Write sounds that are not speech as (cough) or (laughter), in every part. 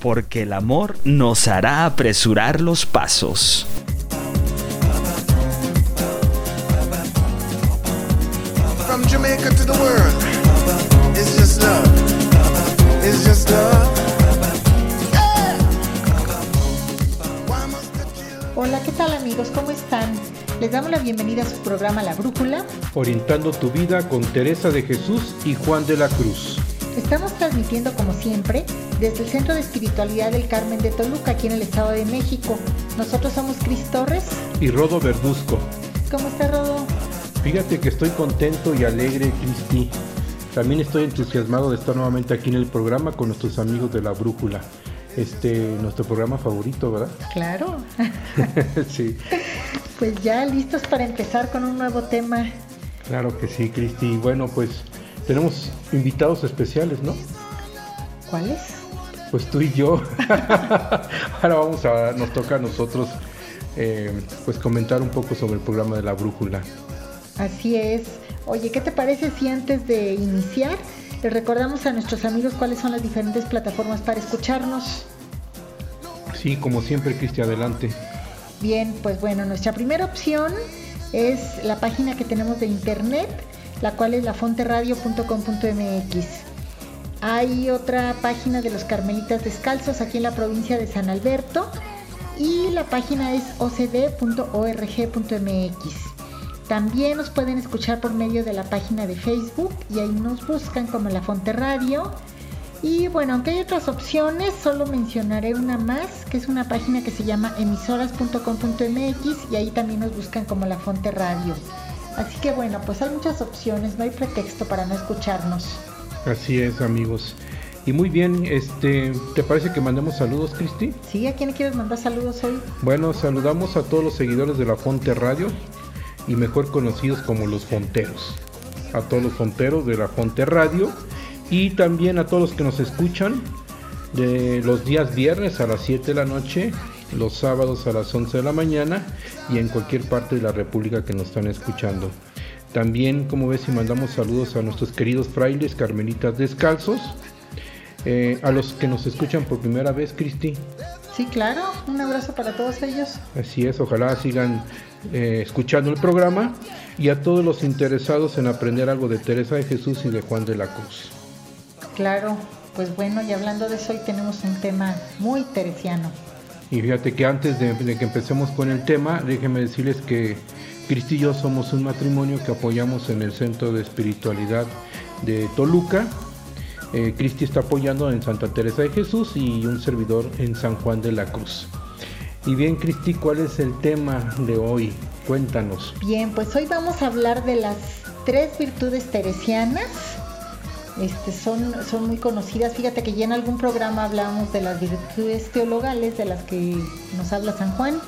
Porque el amor nos hará apresurar los pasos. From Jamaica to the world, it's just love. It's just love. Yeah. Why must the children Hola, ¿qué tal amigos? ¿Cómo están? Les damos la bienvenida a su programa La Brújula. Orientando tu vida con Teresa de Jesús y Juan de la Cruz. Estamos transmitiendo como siempre desde el Centro de Espiritualidad del Carmen de Toluca, aquí en el Estado de México. Nosotros somos Cris Torres. Y Rodo Verduzco. ¿Cómo está Rodo? Fíjate que estoy contento y alegre, Cristi. También estoy entusiasmado de estar nuevamente aquí en el programa con nuestros amigos de la Brújula. Este, nuestro programa favorito, ¿verdad? (laughs) Claro. (laughs) sí, Pues ya listos para empezar con un nuevo tema. claro que sí, Cristi. Bueno, pues tenemos invitados especiales, ¿no? ¿Cuáles? Pues tú y yo. (laughs) Ahora vamos a, nos toca a nosotros, eh, pues comentar un poco sobre el programa de la Brújula. Así es. Oye, ¿qué te parece si antes de iniciar les recordamos a nuestros amigos cuáles son las diferentes plataformas para escucharnos? Sí, como siempre, Cristi, adelante. Bien, pues bueno, nuestra primera opción es la página que tenemos de internet, la cual es lafonteradio.com.mx. Hay otra página de los Carmelitas Descalzos aquí en la provincia de San Alberto y la página es ocd.org.mx. También nos pueden escuchar por medio de la página de Facebook y ahí nos buscan como La Fonte Radio. Y bueno, aunque hay otras opciones, solo mencionaré una más, que es una página que se llama emisoras.com.mx y ahí también nos buscan como La Fonte Radio. Así que bueno, pues hay muchas opciones, no hay pretexto para no escucharnos. Así es, amigos. Y muy bien, este, ¿te parece que mandemos saludos, Cristi? ¿Sí? ¿A quién quieres mandar saludos hoy? Bueno, saludamos a todos los seguidores de la Fonte Radio y mejor conocidos como los Fonteros. A todos los Fonteros de la Fonte Radio y también a todos los que nos escuchan de los días viernes a las 7 de la noche, los sábados a las 11 de la mañana y en cualquier parte de la República que nos están escuchando. También, como ves, y mandamos saludos a nuestros queridos frailes carmelitas descalzos, eh, a los que nos escuchan por primera vez, Cristi. Sí, claro, un abrazo para todos ellos. Así es, ojalá sigan eh, escuchando el programa y a todos los interesados en aprender algo de Teresa de Jesús y de Juan de la Cruz. Claro, pues bueno, y hablando de eso, hoy tenemos un tema muy teresiano. Y fíjate que antes de, que empecemos con el tema, déjenme decirles que Cristi y yo somos un matrimonio que apoyamos en el Centro de Espiritualidad de Toluca. Eh, Cristi está apoyando en Santa Teresa de Jesús y un servidor en San Juan de la Cruz. Y bien, Cristi, ¿cuál es el tema de hoy? Cuéntanos. Bien, pues hoy vamos a hablar de las tres virtudes teresianas. Este, son, son muy conocidas. Fíjate que ya en algún programa hablamos de las virtudes teologales de las que nos habla San Juan.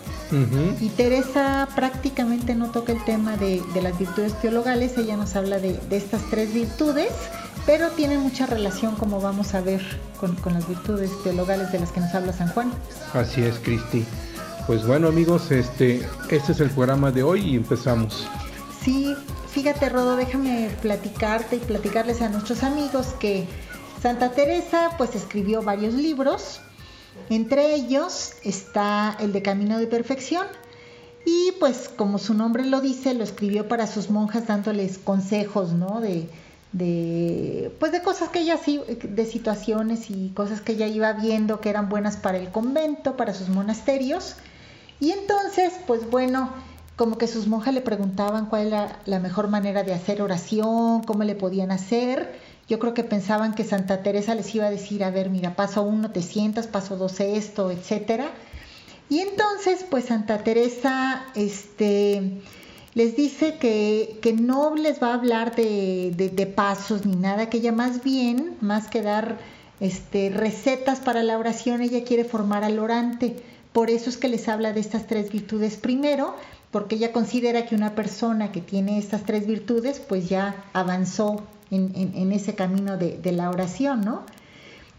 Y Teresa prácticamente no toca el tema de, de las virtudes teologales, ella nos habla de, de estas tres virtudes, pero tiene mucha relación, como vamos a ver, con, con las virtudes teologales de las que nos habla San Juan. Así es, Cristi. Pues bueno, amigos, este, este es el programa de hoy y empezamos. Sí, fíjate Rodo, déjame platicarte y platicarles a nuestros amigos que Santa Teresa pues escribió varios libros, entre ellos está el de Camino de Perfección y pues como su nombre lo dice, lo escribió para sus monjas dándoles consejos, ¿no? De, de pues de cosas que ella de situaciones y cosas que ella iba viendo que eran buenas para el convento, para sus monasterios. Y entonces, pues bueno, como que sus monjas le preguntaban cuál era la mejor manera de hacer oración, cómo le podían hacer. Yo creo que pensaban que Santa Teresa les iba a decir, a ver, mira, paso uno te sientas, paso dos esto, etcétera. Y entonces, pues Santa Teresa, este, les dice que, que no les va a hablar de, de- de pasos ni nada, que ella más bien, más que dar este, recetas para la oración, ella quiere formar al orante. Por eso es que les habla de estas tres virtudes primero, porque ella considera que una persona que tiene estas tres virtudes, pues ya avanzó en, ese camino de, de, la oración, ¿no?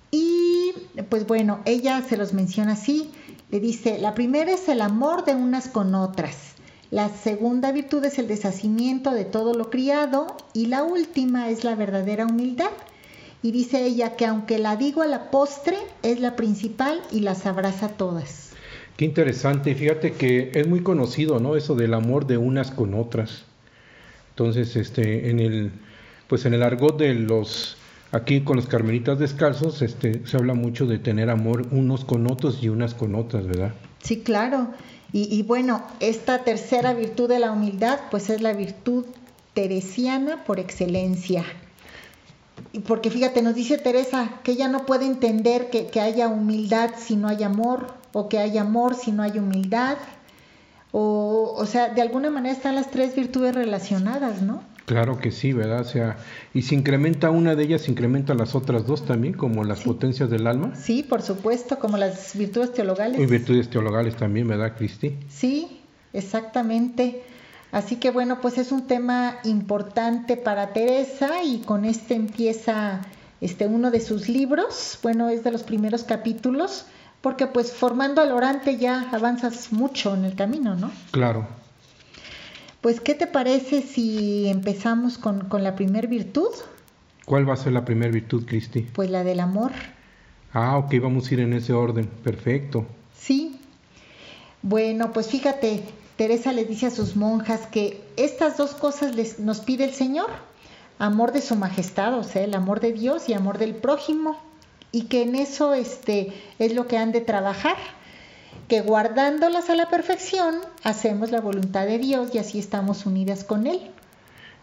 Y pues bueno, ella se los menciona así, le dice, la primera es el amor de unas con otras, la segunda virtud es el deshacimiento de todo lo criado y la última es la verdadera humildad. Y dice ella que aunque la digo a la postre, es la principal y las abraza todas. Qué interesante, fíjate que es muy conocido, ¿no? Eso del amor de unas con otras. Entonces, este, en el, pues en el argot de los, aquí con los carmelitas descalzos, este, se habla mucho de tener amor unos con otros y unas con otras, ¿verdad? Sí, claro. Y, bueno, esta tercera virtud de la humildad, pues es la virtud teresiana por excelencia porque fíjate, nos dice Teresa que ella no puede entender que, que, haya humildad si no hay amor, o que haya amor si no hay humildad, o, o sea, de alguna manera están las tres virtudes relacionadas, ¿no? Claro que sí, ¿verdad? O sea, y si incrementa una de ellas, incrementa las otras dos también, como las potencias del alma. Sí, por supuesto, como las virtudes teologales. Y virtudes teologales también, ¿verdad, Cristi? Sí, exactamente. Así que bueno, pues es un tema importante para Teresa y con este empieza este uno de sus libros, bueno, es de los primeros capítulos, porque pues formando al orante ya avanzas mucho en el camino, ¿no? Claro. Pues, ¿qué te parece si empezamos con, con la primer virtud? ¿Cuál va a ser la primera virtud, Cristi? Pues la del amor. Ah, ok, vamos a ir en ese orden. Perfecto. Sí. Bueno, pues fíjate, Teresa le dice a sus monjas que estas dos cosas les, nos pide el Señor, amor de su majestad, o sea, el amor de Dios y amor del prójimo, y que en eso este, es lo que han de trabajar, que guardándolas a la perfección hacemos la voluntad de Dios y así estamos unidas con Él.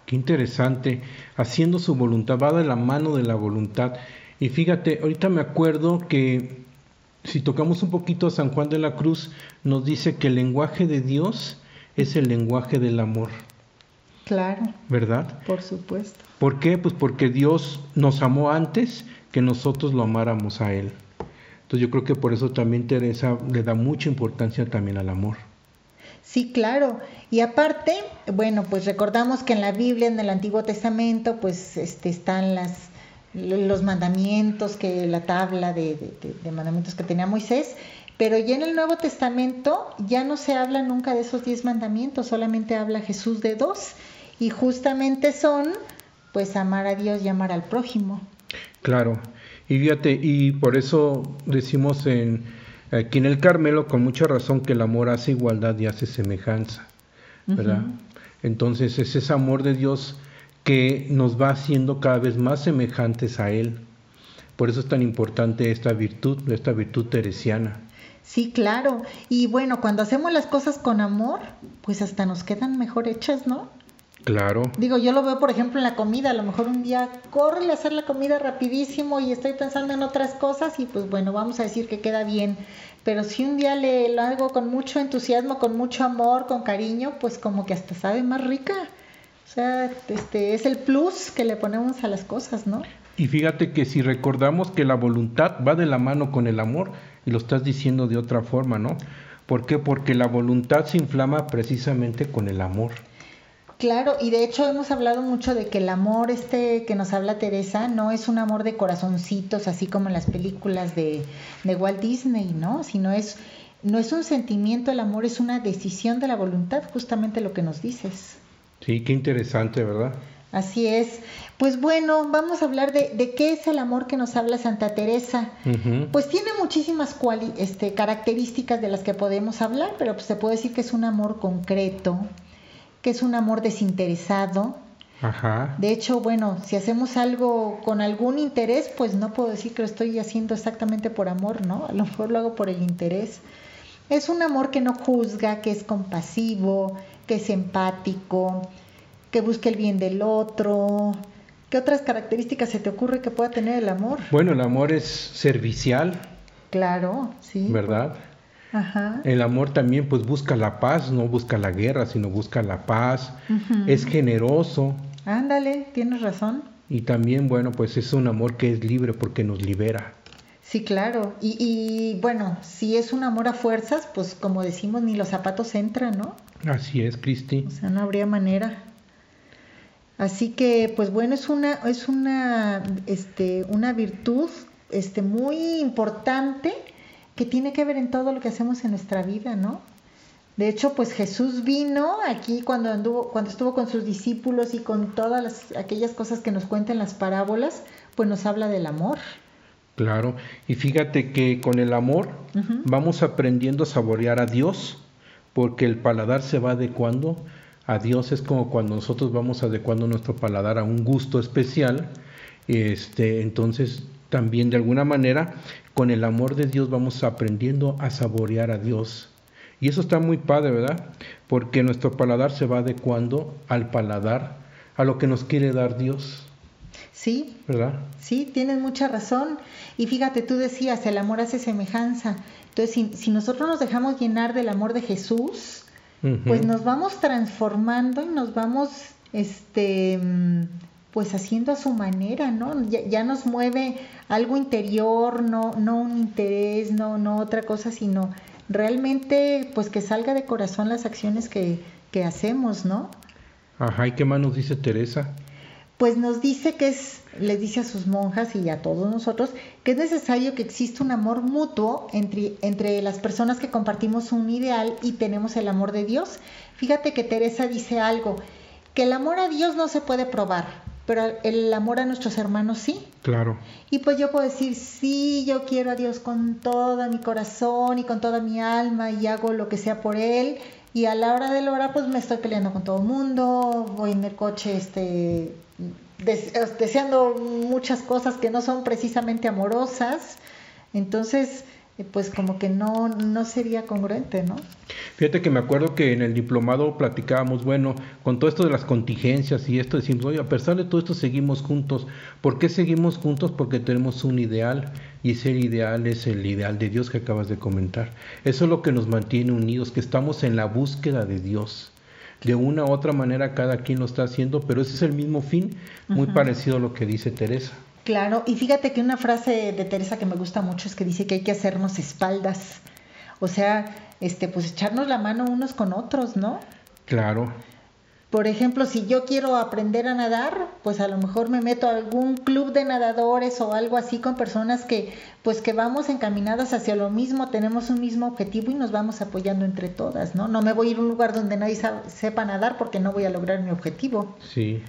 Qué interesante, haciendo su voluntad, va de la mano de la voluntad. Y fíjate, ahorita me acuerdo que si tocamos un poquito a San Juan de la Cruz, nos dice que el lenguaje de Dios es el lenguaje del amor. Claro. ¿Verdad? Por supuesto. ¿Por qué? Pues porque Dios nos amó antes que nosotros lo amáramos a Él. Entonces yo creo que por eso también Teresa le da mucha importancia también al amor. Sí, claro. Y aparte, bueno, pues recordamos que en la Biblia, en el Antiguo Testamento, pues este, están las los mandamientos, que la tabla de, de, mandamientos que tenía Moisés, pero ya en el Nuevo Testamento ya no se habla nunca de esos diez mandamientos, solamente habla Jesús de dos, y justamente son, pues, amar a Dios y amar al prójimo. Claro, y fíjate, y por eso decimos en, aquí en el Carmelo con mucha razón que el amor hace igualdad y hace semejanza, ¿verdad? Entonces es ese amor de Dios que nos va haciendo cada vez más semejantes a Él. Por eso es tan importante esta virtud, esta virtud teresiana. Sí, claro. Y bueno, cuando hacemos las cosas con amor, pues hasta nos quedan mejor hechas, ¿no? Claro. Digo, yo lo veo, por ejemplo, en la comida. A lo mejor un día corre a hacer la comida rapidísimo y estoy pensando en otras cosas y pues bueno, vamos a decir que queda bien. Pero si un día le lo hago con mucho entusiasmo, con mucho amor, con cariño, pues como que hasta sabe más rica. O sea, este es el plus que le ponemos a las cosas, ¿no? Y fíjate que si recordamos que la voluntad va de la mano con el amor, y lo estás diciendo de otra forma, ¿no? ¿Por qué? Porque la voluntad se inflama precisamente con el amor. Claro, y de hecho hemos hablado mucho de que el amor este que nos habla Teresa no es un amor de corazoncitos, así como en las películas de, de Walt Disney, ¿no? Sino es, no es un sentimiento, el amor es una decisión de la voluntad, justamente lo que nos dices. Sí, qué interesante, ¿verdad? Así es. Pues bueno, vamos a hablar de, de qué es el amor que nos habla Santa Teresa. Pues tiene muchísimas este, características de las que podemos hablar, pero pues se puede decir que es un amor concreto, que es un amor desinteresado. Ajá. De hecho, bueno, si hacemos algo con algún interés, pues no puedo decir que lo estoy haciendo exactamente por amor, ¿no? A lo mejor lo hago por el interés. Es un amor que no juzga, que es compasivo, que es empático, que busque el bien del otro. ¿Qué otras características se te ocurre que pueda tener el amor? Bueno, el amor es servicial. Claro, sí. ¿Verdad? Ajá. El amor también pues busca la paz, no busca la guerra, sino busca la paz. Es generoso. Ándale, tienes razón. Y también, bueno, pues es un amor que es libre porque nos libera. Sí, claro. Y, y bueno, si es un amor a fuerzas, pues como decimos, ni los zapatos entran, ¿no? Así es, Cristi. O sea, no habría manera. Así que, pues bueno, es una, es una, este, una virtud este, muy importante que tiene que ver en todo lo que hacemos en nuestra vida, ¿no? De hecho, pues Jesús vino aquí cuando anduvo, cuando estuvo con sus discípulos y con todas las, aquellas cosas que nos cuentan las parábolas, pues nos habla del amor. Claro, y fíjate que con el amor vamos aprendiendo a saborear a Dios, porque el paladar se va adecuando a Dios, es como cuando nosotros vamos adecuando nuestro paladar a un gusto especial, este, entonces también de alguna manera con el amor de Dios vamos aprendiendo a saborear a Dios. Y eso está muy padre, ¿verdad? Porque nuestro paladar se va adecuando al paladar, a lo que nos quiere dar Dios. Sí. ¿Verdad? Sí, tienes mucha razón. Y fíjate, tú decías, el amor hace semejanza. Entonces, si, si nosotros nos dejamos llenar del amor de Jesús, pues nos vamos transformando y nos vamos, este, pues haciendo a su manera, ¿no? Ya, ya, nos mueve algo interior, no, no un interés, no, no otra cosa, sino realmente pues que salga de corazón las acciones que, que hacemos, ¿no? Ajá, ¿y qué más nos dice Teresa? Pues nos dice que es, les dice a sus monjas y a todos nosotros, que es necesario que exista un amor mutuo entre, entre las personas que compartimos un ideal y tenemos el amor de Dios. Fíjate que Teresa dice algo, que el amor a Dios no se puede probar, pero el amor a nuestros hermanos sí. Claro. Y pues yo puedo decir, sí, yo quiero a Dios con todo mi corazón y con toda mi alma y hago lo que sea por Él. Y a la hora de la hora, pues me estoy peleando con todo el mundo, voy en el coche, este, deseando muchas cosas que no son precisamente amorosas. Entonces, pues como que no, no sería congruente, ¿no? Fíjate que me acuerdo que en el diplomado platicábamos, bueno, con todo esto de las contingencias y esto decimos, oye, a pesar de todo esto seguimos juntos. ¿Por qué seguimos juntos? Porque tenemos un ideal y ese ideal es el ideal de Dios que acabas de comentar. Eso es lo que nos mantiene unidos, que estamos en la búsqueda de Dios. De una u otra manera cada quien lo está haciendo, pero ese es el mismo fin, muy parecido a lo que dice Teresa. Claro, y fíjate que una frase de Teresa que me gusta mucho es que dice que hay que hacernos espaldas. O sea, este, pues echarnos la mano unos con otros, ¿no? Claro. Por ejemplo, si yo quiero aprender a nadar, pues a lo mejor me meto a algún club de nadadores o algo así con personas que, pues que vamos encaminadas hacia lo mismo, tenemos un mismo objetivo y nos vamos apoyando entre todas, ¿no? No me voy a ir a un lugar donde nadie sepa nadar porque no voy a lograr mi objetivo. Sí.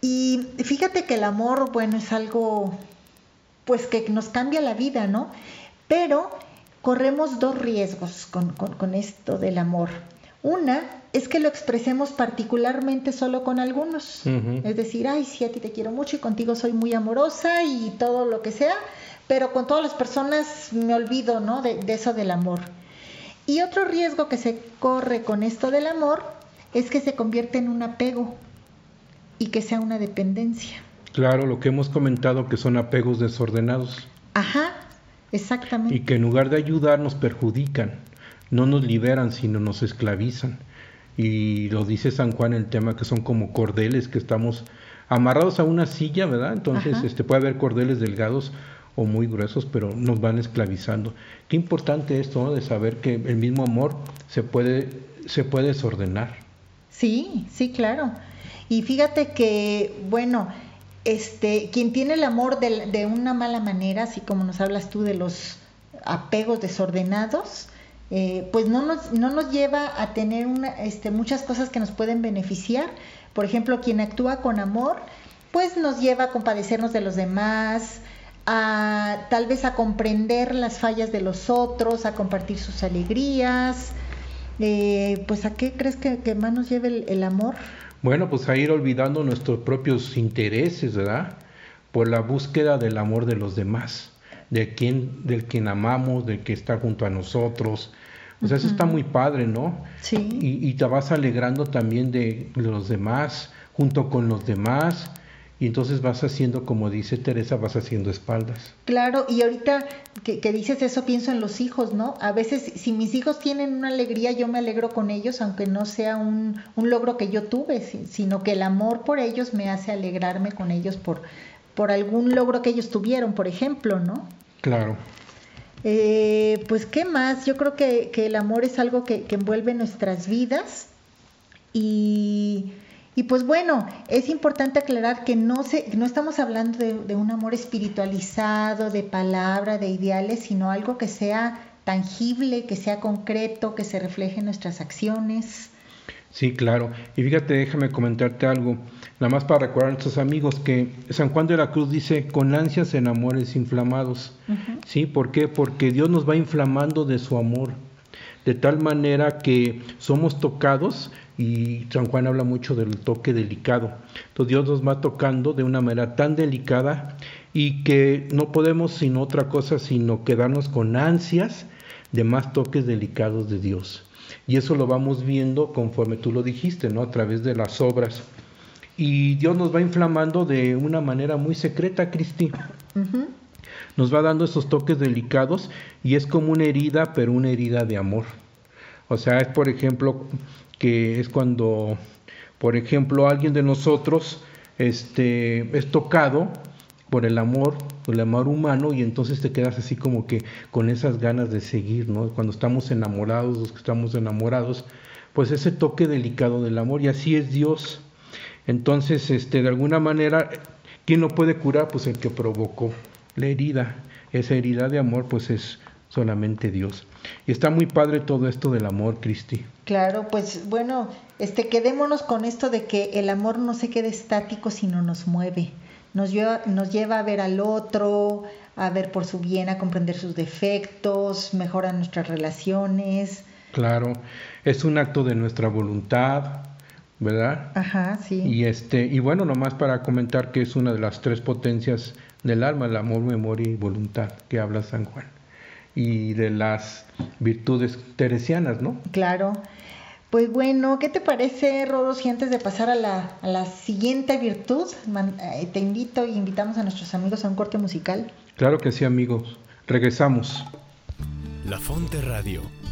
Y fíjate que el amor, bueno, es algo, pues que nos cambia la vida, ¿no? Pero corremos dos riesgos con, con, esto del amor. Una es que lo expresemos particularmente solo con algunos. Es decir, ay, sí, a ti te quiero mucho y contigo soy muy amorosa y todo lo que sea, pero con todas las personas me olvido, ¿no? De, de eso del amor. Y otro riesgo que se corre con esto del amor es que se convierte en un apego y que sea una dependencia. Claro, lo que hemos comentado que son apegos desordenados. Ajá, exactamente. Y que en lugar de ayudar nos perjudican, no nos liberan, sino nos esclavizan. Y lo dice San Juan el tema que son como cordeles que estamos amarrados a una silla, ¿verdad? Entonces, este puede haber cordeles delgados o muy gruesos, pero nos van esclavizando. Qué importante esto, ¿no? De saber que el mismo amor se puede se puede desordenar. Sí, sí, claro. Y fíjate que, bueno, este, quien tiene el amor de, una mala manera, así como nos hablas tú de los apegos desordenados, eh, pues no nos, no nos lleva a tener una, este, muchas cosas que nos pueden beneficiar. Por ejemplo, quien actúa con amor, pues nos lleva a compadecernos de los demás, a tal vez a comprender las fallas de los otros, a compartir sus alegrías. Eh, pues a qué crees que, más nos lleva el, el amor? Bueno, pues a ir olvidando nuestros propios intereses, ¿verdad? Por la búsqueda del amor de los demás, de quien, del quien amamos, del que está junto a nosotros. O sea, eso está muy padre, ¿no? Sí. Y, y, te vas alegrando también de los demás, junto con los demás, y entonces vas haciendo, como dice Teresa, vas haciendo espaldas. Claro, y ahorita que, que, dices eso, pienso en los hijos, ¿no? A veces, si mis hijos tienen una alegría, yo me alegro con ellos, aunque no sea un, un logro que yo tuve, sino que el amor por ellos me hace alegrarme con ellos por, por algún logro que ellos tuvieron, por ejemplo, ¿no? Claro. Eh, pues, ¿qué más? Yo creo que, que el amor es algo que, que envuelve nuestras vidas y y pues bueno, es importante aclarar que no, se, no estamos hablando de, un amor espiritualizado, de palabra, de ideales, sino algo que sea tangible, que sea concreto, que se refleje en nuestras acciones. Sí, claro. Y fíjate, déjame comentarte algo, nada más para recordar a nuestros amigos que San Juan de la Cruz dice, con ansias en amores inflamados. ¿Sí? ¿Por qué? Porque Dios nos va inflamando de su amor, de tal manera que somos tocados y San Juan habla mucho del toque delicado. Entonces Dios nos va tocando de una manera tan delicada y que no podemos sin otra cosa sino quedarnos con ansias de más toques delicados de Dios. Y eso lo vamos viendo conforme tú lo dijiste, ¿no? A través de las obras. Y Dios nos va inflamando de una manera muy secreta, Cristi. Nos va dando esos toques delicados y es como una herida, pero una herida de amor. O sea, es por ejemplo que es cuando, por ejemplo, alguien de nosotros este, es tocado por el amor, por el amor humano, y entonces te quedas así como que con esas ganas de seguir, ¿no? Cuando estamos enamorados, los que estamos enamorados, pues ese toque delicado del amor, y así es Dios. Entonces, este, de alguna manera, ¿quién lo puede curar? Pues el que provocó la herida. Esa herida de amor, pues es solamente Dios. Y está muy padre todo esto del amor, Cristi. Claro, pues bueno, este quedémonos con esto de que el amor no se quede estático, sino nos mueve. Nos lleva, nos lleva a ver al otro, a ver por su bien, a comprender sus defectos, mejora nuestras relaciones. Claro, es un acto de nuestra voluntad, ¿verdad? Ajá, sí. Y este, y bueno, nomás para comentar que es una de las tres potencias del alma, el amor, memoria y voluntad que habla San Juan y de las virtudes teresianas, ¿no? Claro. Pues bueno, ¿qué te parece, Rodos? Y antes de pasar a la, a la siguiente virtud, eh, te invito y invitamos a nuestros amigos a un corte musical. Claro que sí, amigos. Regresamos. La Fonte Radio,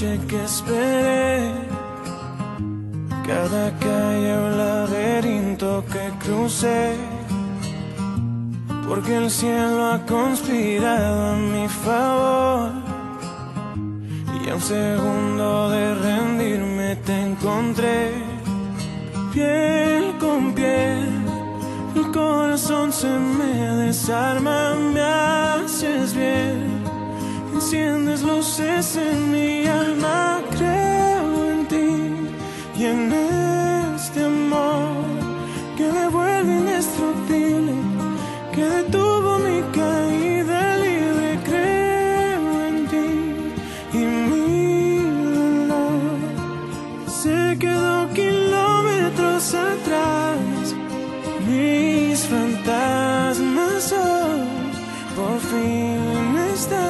que esperé, cada calle o laberinto que crucé, porque el cielo ha conspirado a mi favor. Y a un segundo de rendirme te encontré, piel con piel. El corazón se me desarma, me haces bien enciendes luces en mi alma, creo en ti y en este amor que me vuelve indestructible, que detuvo mi caída libre, creo en ti y mi dolor se quedó kilómetros atrás, mis fantasmas hoy por fin están.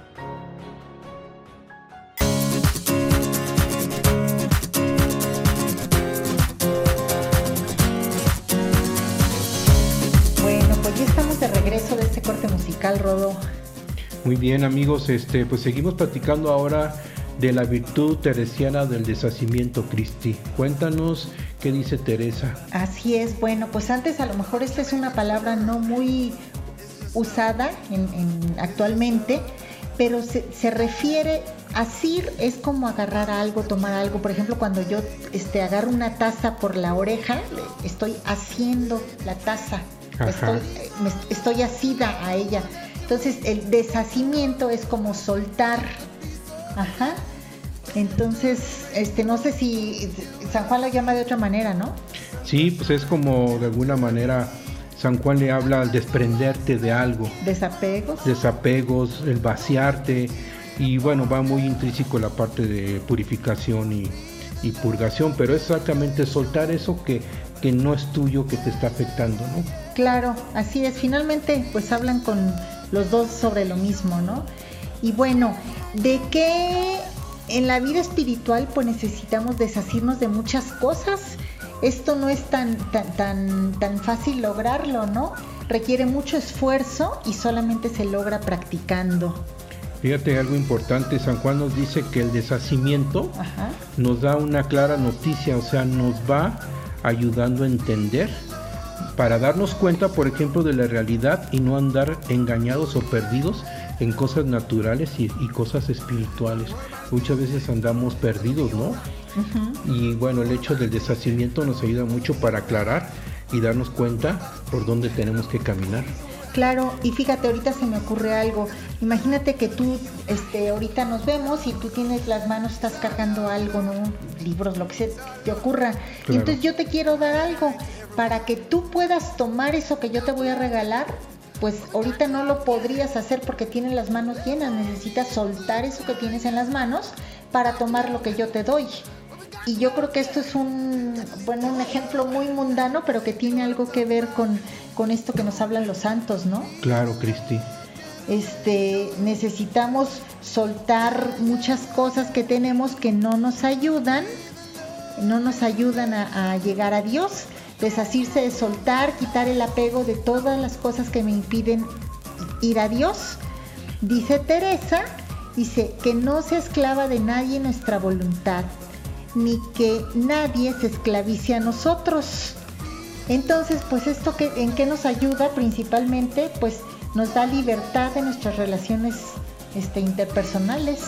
Muy bien amigos, este, pues seguimos platicando ahora de la virtud teresiana del deshacimiento Cristi. Cuéntanos qué dice Teresa. Así es, bueno, pues antes a lo mejor esta es una palabra no muy usada en, en- actualmente, pero se, se refiere, asir es como agarrar algo, tomar algo. Por ejemplo, cuando yo este, agarro una taza por la oreja, estoy haciendo la taza, estoy, eh, me- estoy asida a ella. Entonces, el deshacimiento es como soltar. Ajá. Entonces, este, no sé si San Juan lo llama de otra manera, ¿no? Sí, pues es como de alguna manera San Juan le habla al desprenderte de algo, Desapegos. desapegos, el vaciarte y bueno, va muy intrínseco la parte de purificación y, y purgación, pero es exactamente soltar eso que, que no es tuyo, que te está afectando, ¿no? Claro, así es. Finalmente, pues hablan con los dos sobre lo mismo, ¿no? Y bueno, ¿de qué en la vida espiritual pues necesitamos deshacernos de muchas cosas? Esto no es tan, tan, tan, tan fácil lograrlo, ¿no? Requiere mucho esfuerzo y solamente se logra practicando. Fíjate algo importante, San Juan nos dice que el deshacimiento Ajá. nos da una clara noticia, o sea, nos va ayudando a entender para darnos cuenta, por ejemplo, de la realidad y no andar engañados o perdidos en cosas naturales y, y cosas espirituales. Muchas veces andamos perdidos, ¿no? Y bueno, el hecho del deshacimiento nos ayuda mucho para aclarar y darnos cuenta por dónde tenemos que caminar. Claro, y fíjate, ahorita se me ocurre algo. Imagínate que tú, este, ahorita nos vemos y tú tienes las manos, estás cargando algo, ¿no? Libros, lo que se te ocurra. Y entonces yo te quiero dar algo para que tú puedas tomar eso que yo te voy a regalar. Pues ahorita no lo podrías hacer porque tienes las manos llenas. Necesitas soltar eso que tienes en las manos para tomar lo que yo te doy. Y yo creo que esto es un, bueno, un ejemplo muy mundano, pero que tiene algo que ver con, con esto que nos hablan los santos, ¿no? Claro, Cristi. Este, necesitamos soltar muchas cosas que tenemos que no nos ayudan, no nos ayudan a, a llegar a Dios. Deshacerse de soltar, quitar el apego de todas las cosas que me impiden ir a Dios. Dice Teresa, dice que no se esclava de nadie nuestra voluntad, ni que nadie se esclavice a nosotros. Entonces, pues esto que, en qué nos ayuda principalmente, pues nos da libertad en nuestras relaciones este, interpersonales.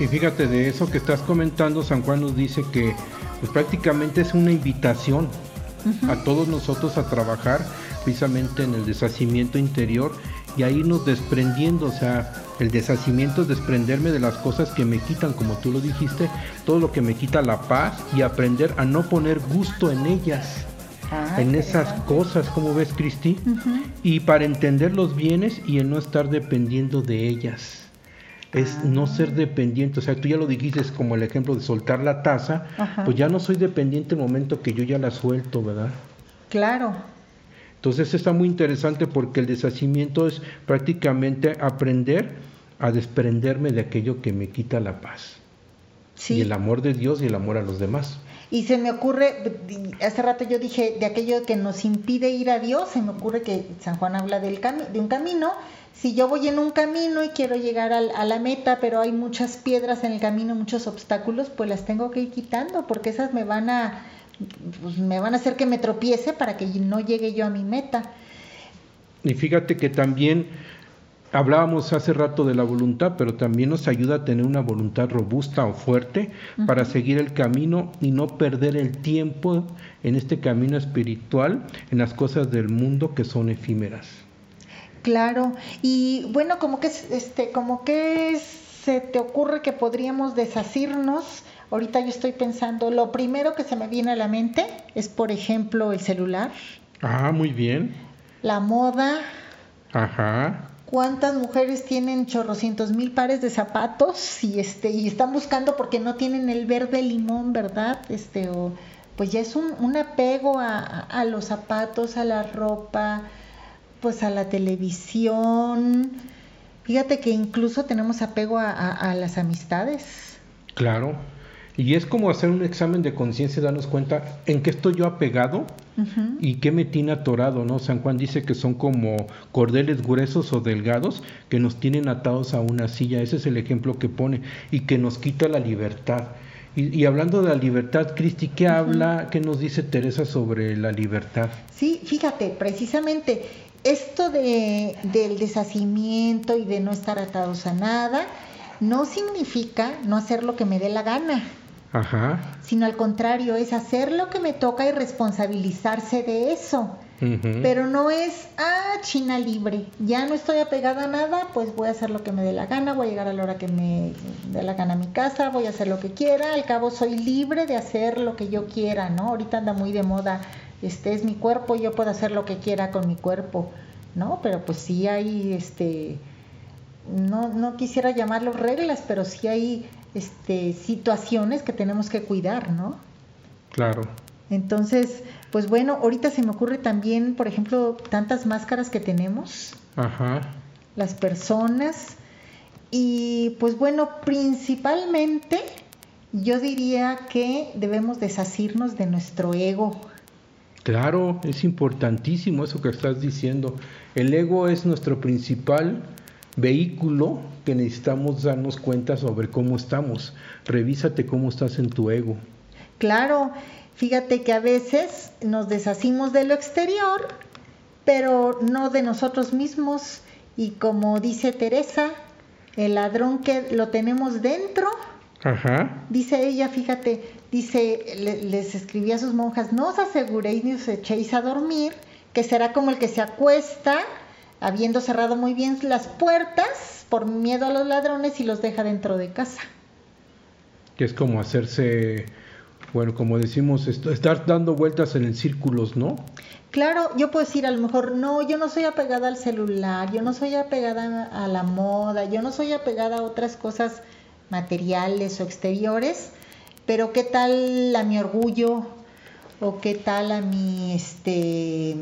Y fíjate de eso que estás comentando, San Juan nos dice que pues, prácticamente es una invitación a todos nosotros a trabajar precisamente en el deshacimiento interior y a irnos desprendiendo, o sea, el deshacimiento es desprenderme de las cosas que me quitan, como tú lo dijiste, todo lo que me quita la paz y aprender a no poner gusto en ellas, Ah, en esas cosas, como ves, Cristi? Y para entender los bienes y el no estar dependiendo de ellas. Es no ser dependiente, o sea, tú ya lo dijiste es como el ejemplo de soltar la taza, Ajá. pues ya no soy dependiente el momento que yo ya la suelto, ¿verdad? Claro, Entonces está muy interesante porque el deshacimiento es prácticamente aprender a desprenderme de aquello que me quita la paz. sí. Y el amor de Dios y el amor a los demás. Y se me ocurre, hace rato yo dije de aquello que nos impide ir a Dios, se me ocurre que San Juan habla del cami- de un camino. Si yo voy en un camino y quiero llegar al- a la meta, pero hay muchas piedras en el camino, muchos obstáculos, pues las tengo que ir quitando, porque esas me van a, pues, me van a hacer que me tropiece para que no llegue yo a mi meta. Y fíjate que también hablábamos hace rato de la voluntad, pero también nos ayuda a tener una voluntad robusta o fuerte para seguir el camino y no perder el tiempo en este camino espiritual, en las cosas del mundo que son efímeras. Claro, y bueno, como que es- este, como que se te ocurre que podríamos deshacernos. Ahorita yo estoy pensando, lo primero que se me viene a la mente es, por ejemplo, el celular, Ah, muy bien. la moda, Ajá. cuántas mujeres tienen chorrocientos mil pares de zapatos y este y están buscando porque no tienen el verde limón, ¿verdad? Este o pues ya es un, un apego a, a los zapatos, a la ropa, pues a la televisión. Fíjate que incluso tenemos apego a, a- a las amistades. Claro. Y es como hacer un examen de conciencia y darnos cuenta en qué estoy yo apegado y qué me tiene atorado, ¿no? San Juan dice que son como cordeles gruesos o delgados que nos tienen atados a una silla. Ese es el ejemplo que pone y que nos quita la libertad. Y, y hablando de la libertad, Cristi, ¿qué habla, qué nos dice Teresa sobre la libertad? Sí, fíjate, precisamente esto de, del deshacimiento y de no estar atados a nada no significa no hacer lo que me dé la gana, Ajá. sino al contrario, es hacer lo que me toca y responsabilizarse de eso. Pero no es, ah, China libre, ya no estoy apegada a nada, pues voy a hacer lo que me dé la gana, voy a llegar a la hora que me dé la gana a mi casa, voy a hacer lo que quiera, al cabo soy libre de hacer lo que yo quiera, ¿no? Ahorita anda muy de moda, este es mi cuerpo, yo puedo hacer lo que quiera con mi cuerpo, ¿no? Pero pues sí hay, este, no, no quisiera llamarlo reglas, pero sí hay, este, situaciones que tenemos que cuidar, ¿no? Claro. Entonces, pues bueno, ahorita se me ocurre también, por ejemplo, tantas máscaras que tenemos, Ajá. las personas, y pues bueno, principalmente yo diría que debemos desasirnos de nuestro ego. Claro, es importantísimo eso que estás diciendo. El ego es nuestro principal vehículo que necesitamos darnos cuenta sobre cómo estamos. Revísate cómo estás en tu ego. Claro, fíjate que a veces nos deshacimos de lo exterior, pero no de nosotros mismos. Y como dice Teresa, el ladrón que lo tenemos dentro, Ajá. Dice ella, fíjate, dice, le- les escribía a sus monjas, no os aseguréis ni os echéis a dormir, que será como el que se acuesta, habiendo cerrado muy bien las puertas por miedo a los ladrones y los deja dentro de casa. Que es como hacerse, bueno, como decimos, estar dando vueltas en el círculos, ¿no? Claro, yo puedo decir a lo mejor, no, yo no soy apegada al celular, yo no soy apegada a la moda, yo no soy apegada a otras cosas materiales o exteriores, pero ¿qué tal a mi orgullo? ¿O qué tal a mi, este,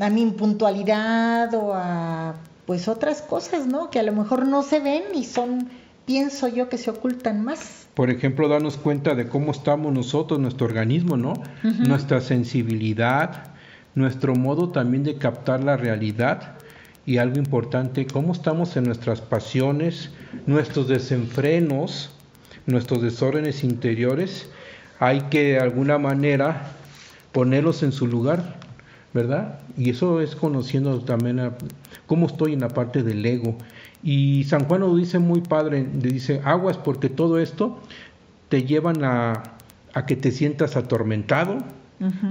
a mi impuntualidad o a, pues, otras cosas, ¿no? Que a lo mejor no se ven y son, pienso yo, que se ocultan más. Por ejemplo, darnos cuenta de cómo estamos nosotros, nuestro organismo, ¿no? Nuestra sensibilidad, nuestro modo también de captar la realidad y algo importante, cómo estamos en nuestras pasiones, nuestros desenfrenos, nuestros desórdenes interiores. Hay que de alguna manera ponerlos en su lugar, ¿verdad? Y eso es conociendo también a- cómo estoy en la parte del ego. Y San Juan lo dice muy padre, le dice, aguas porque todo esto te llevan a, a que te sientas atormentado,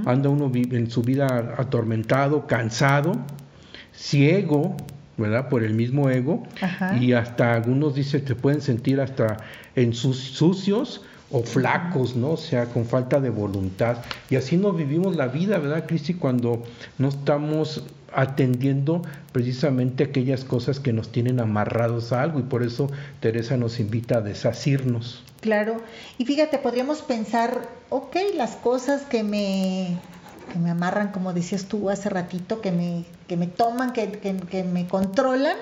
anda uno en su vida atormentado, cansado, ciego, ¿verdad? Por el mismo ego, Ajá. y hasta algunos dicen te pueden sentir hasta en sus sucios o flacos, ¿no? O sea, con falta de voluntad. Y así nos vivimos la vida, ¿verdad, Cristi? Cuando no estamos atendiendo precisamente aquellas cosas que nos tienen amarrados a algo y por eso Teresa nos invita a desasirnos. Claro, y fíjate, podríamos pensar, ok, las cosas que me, que me amarran, como decías tú hace ratito, que me, que me toman, que, que- que me controlan,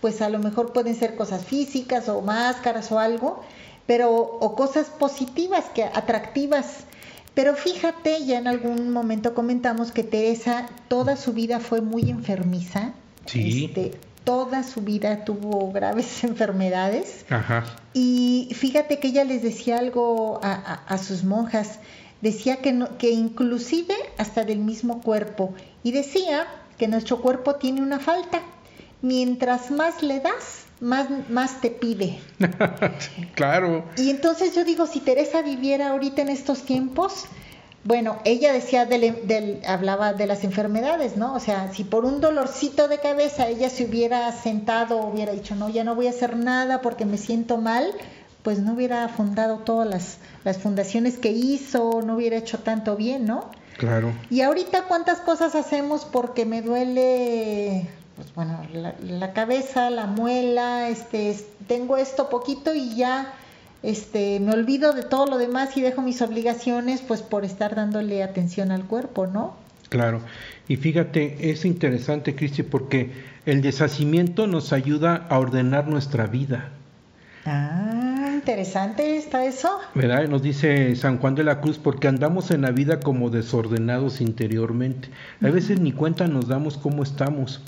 pues a lo mejor pueden ser cosas físicas o máscaras o algo, pero, o cosas positivas, que atractivas. Pero fíjate, ya en algún momento comentamos que Teresa toda su vida fue muy enfermiza. Sí. Este, toda su vida tuvo graves (laughs) enfermedades. Ajá. Y fíjate que ella les decía algo a, a- a sus monjas, decía que, no- que inclusive hasta del mismo cuerpo, y decía que nuestro cuerpo tiene una falta, mientras más le das, más, más te pide. (laughs) claro. Y entonces yo digo, si Teresa viviera ahorita en estos tiempos, bueno, ella decía, del, del- hablaba de las enfermedades, ¿no? O sea, si por un dolorcito de cabeza ella se hubiera sentado, hubiera dicho, no, ya no voy a hacer nada porque me siento mal, pues no hubiera fundado todas las, las fundaciones que hizo, no hubiera hecho tanto bien, ¿no? Claro. Y ahorita cuántas cosas hacemos porque me duele pues bueno, la, la cabeza, la muela, este, es- tengo esto poquito y ya este, me olvido de todo lo demás y dejo mis obligaciones pues por estar dándole atención al cuerpo, ¿no? Claro. Y fíjate, es interesante, Cristi, porque el deshacimiento nos ayuda a ordenar nuestra vida. Ah, interesante está eso. ¿Verdad? Nos dice San Juan de la Cruz, porque andamos en la vida como desordenados interiormente. A veces ni cuenta nos damos cómo estamos.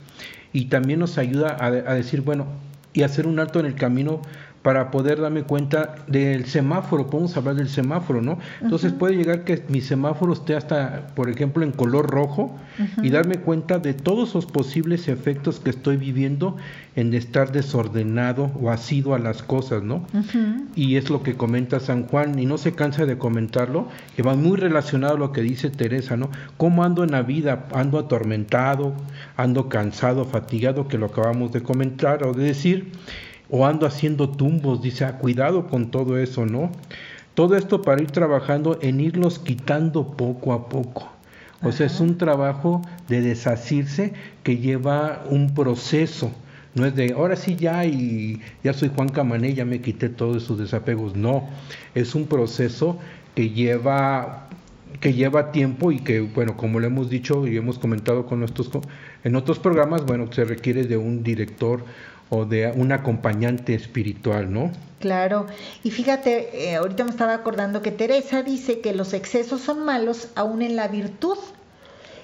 Y también nos ayuda a, a decir, bueno, y hacer un alto en el camino para poder darme cuenta del semáforo, podemos hablar del semáforo, ¿no? Entonces puede llegar que mi semáforo esté hasta, por ejemplo, en color rojo y darme cuenta de todos los posibles efectos que estoy viviendo en estar desordenado o asido a las cosas, ¿no? Y es lo que comenta San Juan, y no se cansa de comentarlo, que va muy relacionado a lo que dice Teresa, ¿no? ¿Cómo ando en la vida? Ando atormentado, ando cansado, fatigado, que lo acabamos de comentar o de decir, o ando haciendo tumbos, dice, ah, cuidado con todo eso, ¿no? Todo esto para ir trabajando en irlos quitando poco a poco. O sea, es un trabajo de desasirse que lleva un proceso. No es de, ahora sí ya y ya soy Juan Camané, ya me quité todos esos desapegos. No, es un proceso que lleva que lleva tiempo y que, bueno, como lo hemos dicho y hemos comentado con nuestros en otros programas, bueno, se requiere de un director o de un acompañante espiritual, ¿no? Claro, y fíjate, eh, ahorita me estaba acordando que Teresa dice que los excesos son malos aún en la virtud.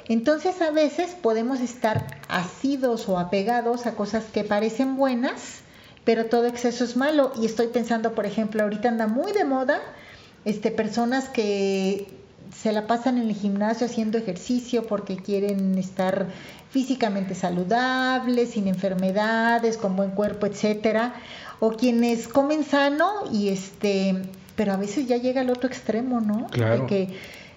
Entonces a veces podemos estar asidos o apegados a cosas que parecen buenas, pero todo exceso es malo. Y estoy pensando, por ejemplo, ahorita anda muy de moda este, personas que se la pasan en el gimnasio haciendo ejercicio porque quieren estar físicamente saludables, sin enfermedades, con buen cuerpo, etcétera, o quienes comen sano y este, pero a veces ya llega al otro extremo, ¿no? Claro. De que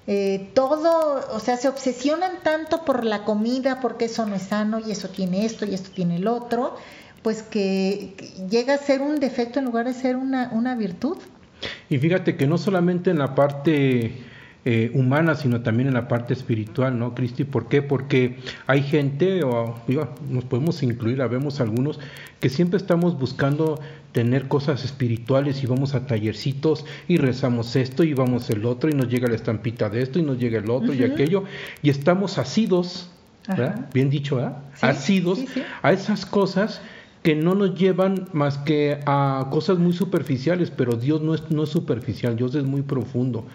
eh, todo, o sea, se obsesionan tanto por la comida, porque eso no es sano y eso tiene esto y esto tiene el otro, pues que, que llega a ser un defecto en lugar de ser una, una virtud. Y fíjate que no solamente en la parte eh, humana, sino también en la parte espiritual, ¿no, Cristi? ¿Por qué? Porque hay gente, o digo, nos podemos incluir, habemos algunos, que siempre estamos buscando tener cosas espirituales y vamos a tallercitos y rezamos esto y vamos el otro y nos llega la estampita de esto y nos llega el otro y aquello y estamos asidos, ¿verdad? Bien dicho, ¿verdad? Sí, asidos sí, sí. a esas cosas que no nos llevan más que a cosas muy superficiales, pero Dios no es, no es superficial, Dios es muy profundo.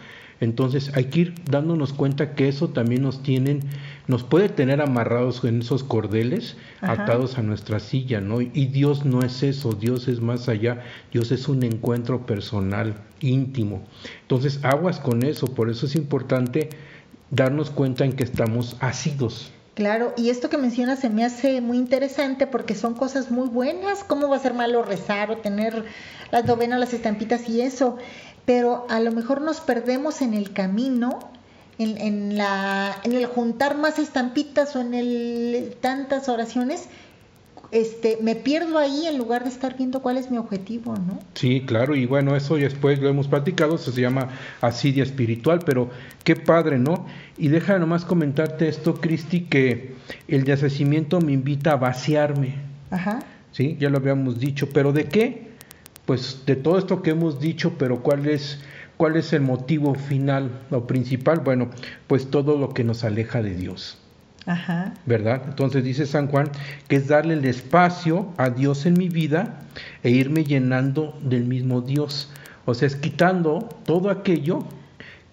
Entonces hay que ir dándonos cuenta que eso también nos tienen, nos puede tener amarrados en esos cordeles, Ajá. atados a nuestra silla, ¿no? Y Dios no es eso, Dios es más allá, Dios es un encuentro personal, íntimo. Entonces aguas con eso, por eso es importante darnos cuenta en que estamos asidos. Claro, y esto que mencionas se me hace muy interesante porque son cosas muy buenas. ¿Cómo va a ser malo rezar o tener las novenas, las estampitas y eso? Pero a lo mejor nos perdemos en el camino, en, en la, en el juntar más estampitas o en el tantas oraciones. Este, me pierdo ahí en lugar de estar viendo cuál es mi objetivo, ¿no? Sí, claro, y bueno, eso después lo hemos platicado, eso se llama asidia espiritual, pero qué padre, ¿no? Y deja nomás comentarte esto, Cristi, que el deshacimiento me invita a vaciarme, Ajá. ¿sí? Ya lo habíamos dicho, pero ¿de qué? Pues de todo esto que hemos dicho, pero ¿cuál es, cuál es el motivo final o principal? Bueno, pues todo lo que nos aleja de Dios. Ajá. ¿verdad? Entonces dice San Juan que es darle el espacio a Dios en mi vida e irme llenando del mismo Dios. O sea, es quitando todo aquello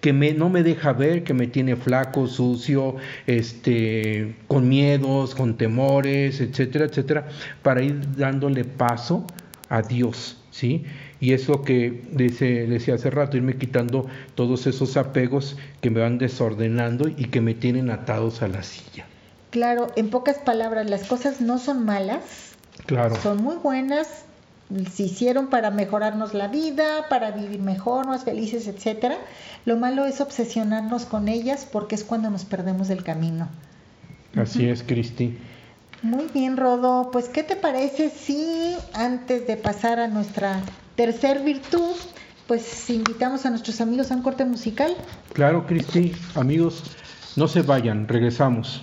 que me, no me deja ver, que me tiene flaco, sucio, este, con miedos, con temores, etcétera, etcétera, para ir dándole paso a Dios, ¿sí? Y es lo que dice, decía hace rato, irme quitando todos esos apegos que me van desordenando y que me tienen atados a la silla. Claro, en pocas palabras, las cosas no son malas, Claro. son muy buenas, se hicieron para mejorarnos la vida, para vivir mejor, más felices, etcétera. Lo malo es obsesionarnos con ellas porque es cuando nos perdemos del camino. Así es, Cristi. Muy bien, Rodo. Pues, ¿qué te parece si antes de pasar a nuestra tercer virtud, pues invitamos a nuestros amigos a un corte musical? Claro, Cristi. Amigos, no se vayan, regresamos.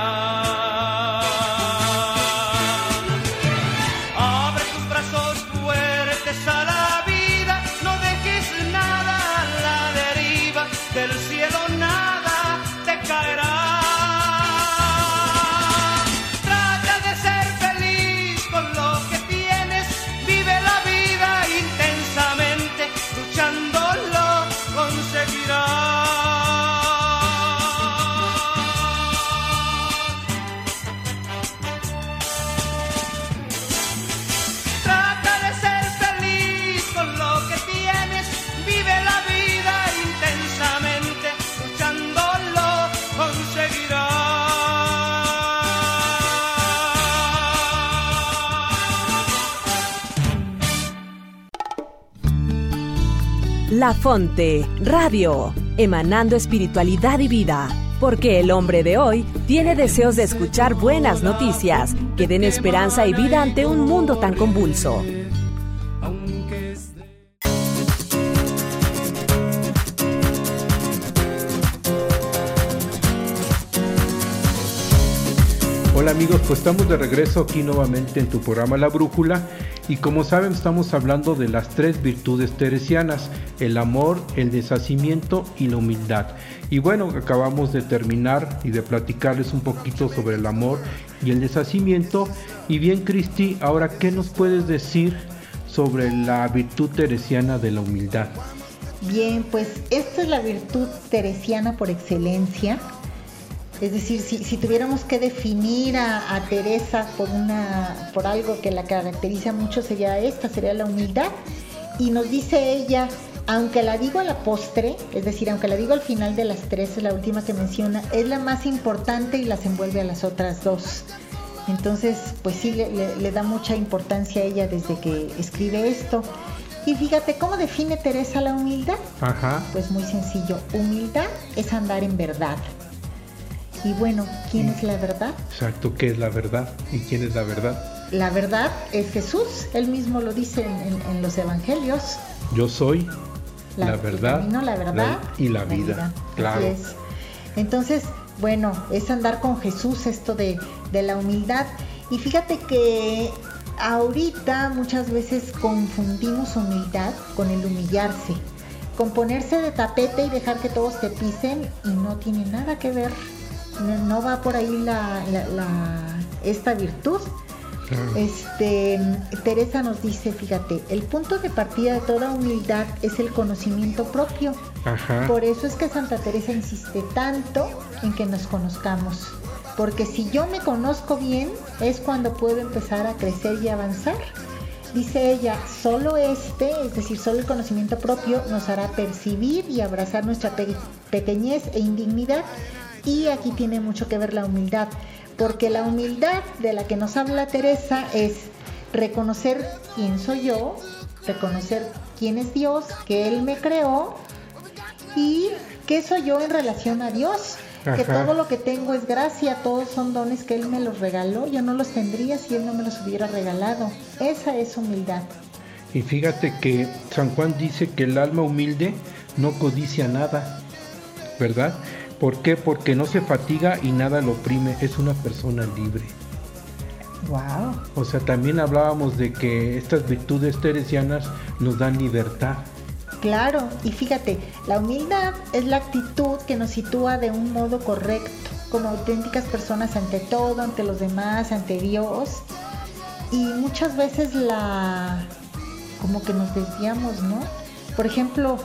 La Fonte, radio, emanando espiritualidad y vida. Porque el hombre de hoy tiene deseos de escuchar buenas noticias que den esperanza y vida ante un mundo tan convulso. Hola amigos, pues estamos de regreso aquí nuevamente en tu programa La Brújula y como saben estamos hablando de las tres virtudes teresianas, el amor, el deshacimiento y la humildad. Y bueno, acabamos de terminar y de platicarles un poquito sobre el amor y el deshacimiento. Y bien Cristi, ahora ¿qué nos puedes decir sobre la virtud teresiana de la humildad? Bien, pues esta es la virtud teresiana por excelencia. Es decir, si, si tuviéramos que definir a, a, Teresa por, una, por algo que la caracteriza mucho, sería esta, sería la humildad. Y nos dice ella, aunque la digo a la postre, es decir, aunque la digo al final de las tres, es la última que menciona, es la más importante y las envuelve a las otras dos. Entonces, pues sí, le, le, le da mucha importancia a ella desde que escribe esto. Y fíjate, ¿cómo define Teresa la humildad? Ajá. Pues muy sencillo, humildad es andar en verdad. Y bueno, ¿quién es la verdad? Exacto, ¿qué es la verdad? ¿Y quién es la verdad? La verdad es Jesús, él mismo lo dice en, en, en los evangelios. Yo soy la, la verdad, camino, la verdad la, y la, la vida. vida. Claro. Es. Entonces, bueno, es andar con Jesús esto de, de la humildad. Y fíjate que ahorita muchas veces confundimos humildad con el humillarse, con ponerse de tapete y dejar que todos te pisen y no tiene nada que ver, no, no va por ahí la, la- la- esta virtud. Este, Teresa nos dice, fíjate, el punto de partida de toda humildad es el conocimiento propio. Ajá. Por eso es que Santa Teresa insiste tanto en que nos conozcamos. Porque si yo me conozco bien, es cuando puedo empezar a crecer y avanzar. Dice ella, solo este, es decir, solo el conocimiento propio nos hará percibir y abrazar nuestra pe- pequeñez e indignidad. Y aquí tiene mucho que ver la humildad, porque la humildad de la que nos habla Teresa es reconocer quién soy yo, reconocer quién es Dios, que Él me creó y qué soy yo en relación a Dios. Que todo lo que tengo es gracia, todos son dones que Él me los regaló. Yo no los tendría si Él no me los hubiera regalado. Esa es humildad. Y fíjate que San Juan dice que el alma humilde no codicia nada, ¿verdad? ¿Por qué? Porque no se fatiga y nada lo oprime, es una persona libre. Wow. O sea, también hablábamos de que estas virtudes teresianas nos dan libertad. Claro, y fíjate, la humildad es la actitud que nos sitúa de un modo correcto, como auténticas personas ante todo, ante los demás, ante Dios. Y muchas veces la como que nos desviamos, ¿no? Por ejemplo,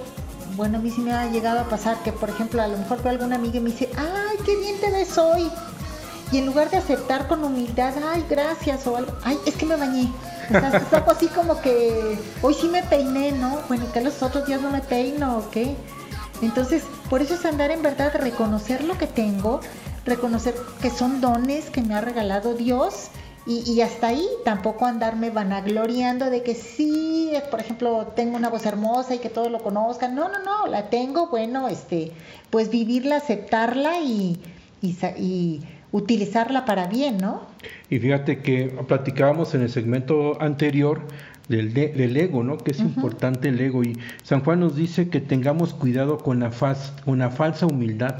bueno, a mí sí me ha llegado a pasar que, por ejemplo, a lo mejor veo alguna amiga y me dice, ay, qué bien te ves hoy. Y en lugar de aceptar con humildad, ay, gracias, o algo, ay, es que me bañé. O sea, es algo así como que hoy sí me peiné, ¿no? Bueno, que los otros días no me peino o qué. Entonces, por eso es andar en verdad, reconocer lo que tengo, reconocer que son dones que me ha regalado Dios y, y hasta ahí tampoco andarme vanagloriando de que sí, eh, por ejemplo, tengo una voz hermosa y que todos lo conozcan. No, no, no, la tengo, bueno, este, pues vivirla, aceptarla y, y, y utilizarla para bien, ¿no? Y fíjate que platicábamos en el segmento anterior del, de- del ego, ¿no? Que es importante el ego. Y San Juan nos dice que tengamos cuidado con la, faz- con la falsa humildad.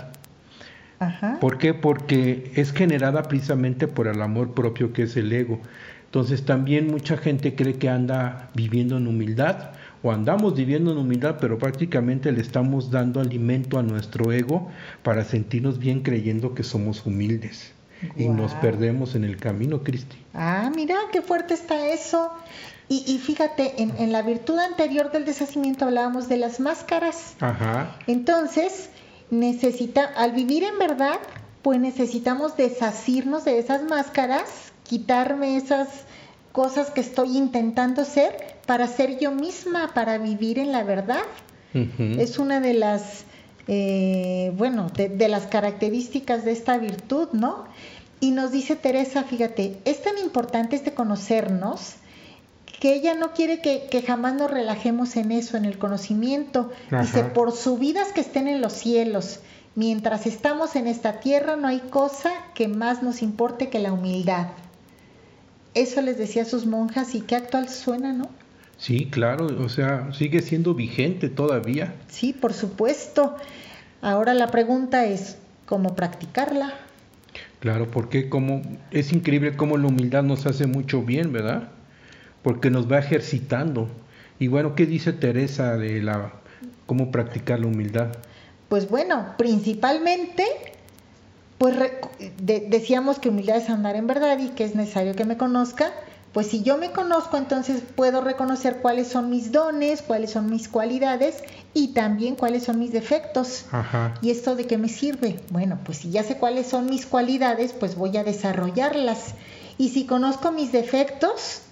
Ajá. ¿Por qué? Porque es generada precisamente por el amor propio que es el ego. Entonces también mucha gente cree que anda viviendo en humildad o andamos viviendo en humildad, pero prácticamente le estamos dando alimento a nuestro ego para sentirnos bien creyendo que somos humildes. Y nos perdemos en el camino, Cristi. Ah, mira, qué fuerte está eso. Y, y fíjate, en, en la virtud anterior del deshacimiento hablábamos de las máscaras. Ajá. Entonces, necesita, al vivir en verdad, pues necesitamos desasirnos de esas máscaras, quitarme esas cosas que estoy intentando ser para ser yo misma, para vivir en la verdad. Es una de las, eh, bueno, de, de las características de esta virtud, ¿no? Y nos dice Teresa, fíjate, es tan importante este conocernos que ella no quiere que, que jamás nos relajemos en eso, en el conocimiento. Dice, por subidas que estén en los cielos, mientras estamos en esta tierra no hay cosa que más nos importe que la humildad. Eso les decía a sus monjas y qué actual suena, ¿no? Sí, claro, o sea, sigue siendo vigente todavía. Sí, por supuesto. Ahora la pregunta es, ¿cómo practicarla? Claro, porque como es increíble cómo la humildad nos hace mucho bien, ¿verdad? Porque nos va ejercitando. Y bueno, ¿qué dice Teresa de la cómo practicar la humildad? Pues bueno, principalmente, pues de- decíamos que humildad es andar en verdad y que es necesario que me conozca. Pues si yo me conozco, entonces puedo reconocer cuáles son mis dones, cuáles son mis cualidades y también cuáles son mis defectos. Ajá. ¿Y esto de qué me sirve? Bueno, pues si ya sé cuáles son mis cualidades, pues voy a desarrollarlas. Y si conozco mis defectos,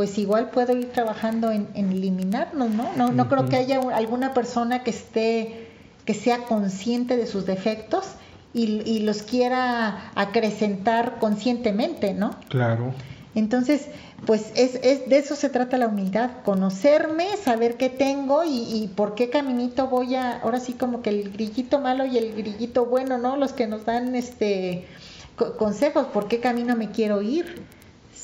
pues igual puedo ir trabajando en, en eliminarlos, ¿no? No, no creo que haya un- alguna persona que esté, que sea consciente de sus defectos y, y los quiera acrecentar conscientemente, ¿no? Claro. Entonces, pues es, es de eso se trata la humildad, conocerme, saber qué tengo y, y por qué caminito voy a, ahora sí como que el grillito malo y el grillito bueno, ¿no? Los que nos dan este co- consejos, por qué camino me quiero ir.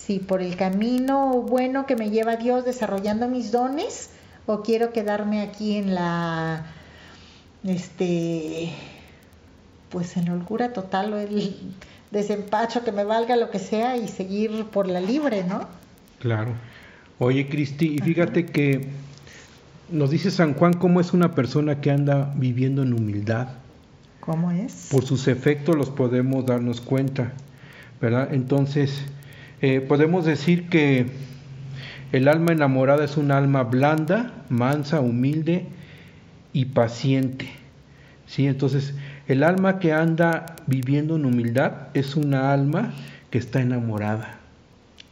Si por el camino bueno que me lleva Dios desarrollando mis dones o quiero quedarme aquí en la este pues en la holgura total o el desempacho que me valga lo que sea y seguir por la libre, ¿no? Claro. Oye, Cristi, y fíjate que nos dice San Juan cómo es una persona que anda viviendo en humildad. ¿Cómo es? Por sus efectos los podemos darnos cuenta, ¿verdad? Entonces, eh, podemos decir que el alma enamorada es un alma blanda, mansa, humilde y paciente. ¿sí? Entonces, el alma que anda viviendo en humildad es una alma que está enamorada.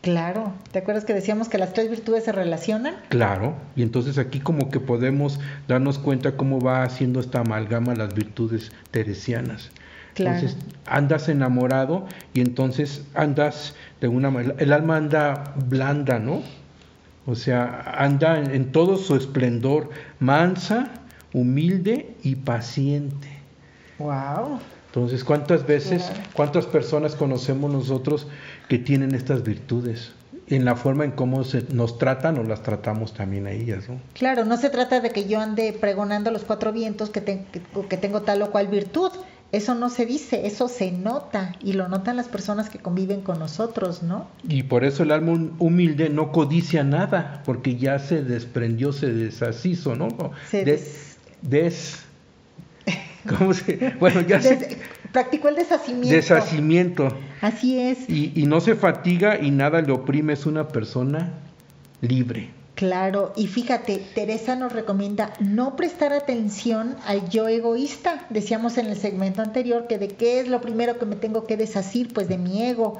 Claro, ¿te acuerdas que decíamos que las tres virtudes se relacionan? Claro, y entonces aquí como que podemos darnos cuenta cómo va haciendo esta amalgama las virtudes teresianas. Claro. Entonces andas enamorado y entonces andas de una manera, el alma anda blanda, ¿no? O sea, anda en, en todo su esplendor, mansa, humilde y paciente. Wow. Entonces, ¿cuántas veces, cuántas personas conocemos nosotros que tienen estas virtudes? En la forma en cómo se, nos tratan o las tratamos también a ellas, ¿no? Claro, no se trata de que yo ande pregonando los cuatro vientos que, te- que- que tengo tal o cual virtud. Eso no se dice, eso se nota y lo notan las personas que conviven con nosotros, ¿no? Y por eso el alma hum- humilde no codicia nada, porque ya se desprendió, se deshizo, ¿no? Se des- des... (laughs) ¿Cómo se...? Bueno, ya Des- se... practicó el deshacimiento. Deshacimiento. Así es. Y, y no se fatiga y nada le oprime, es una persona libre. Claro, y fíjate, Teresa nos recomienda no prestar atención al yo egoísta. Decíamos en el segmento anterior que de qué es lo primero que me tengo que deshacer, pues de mi ego.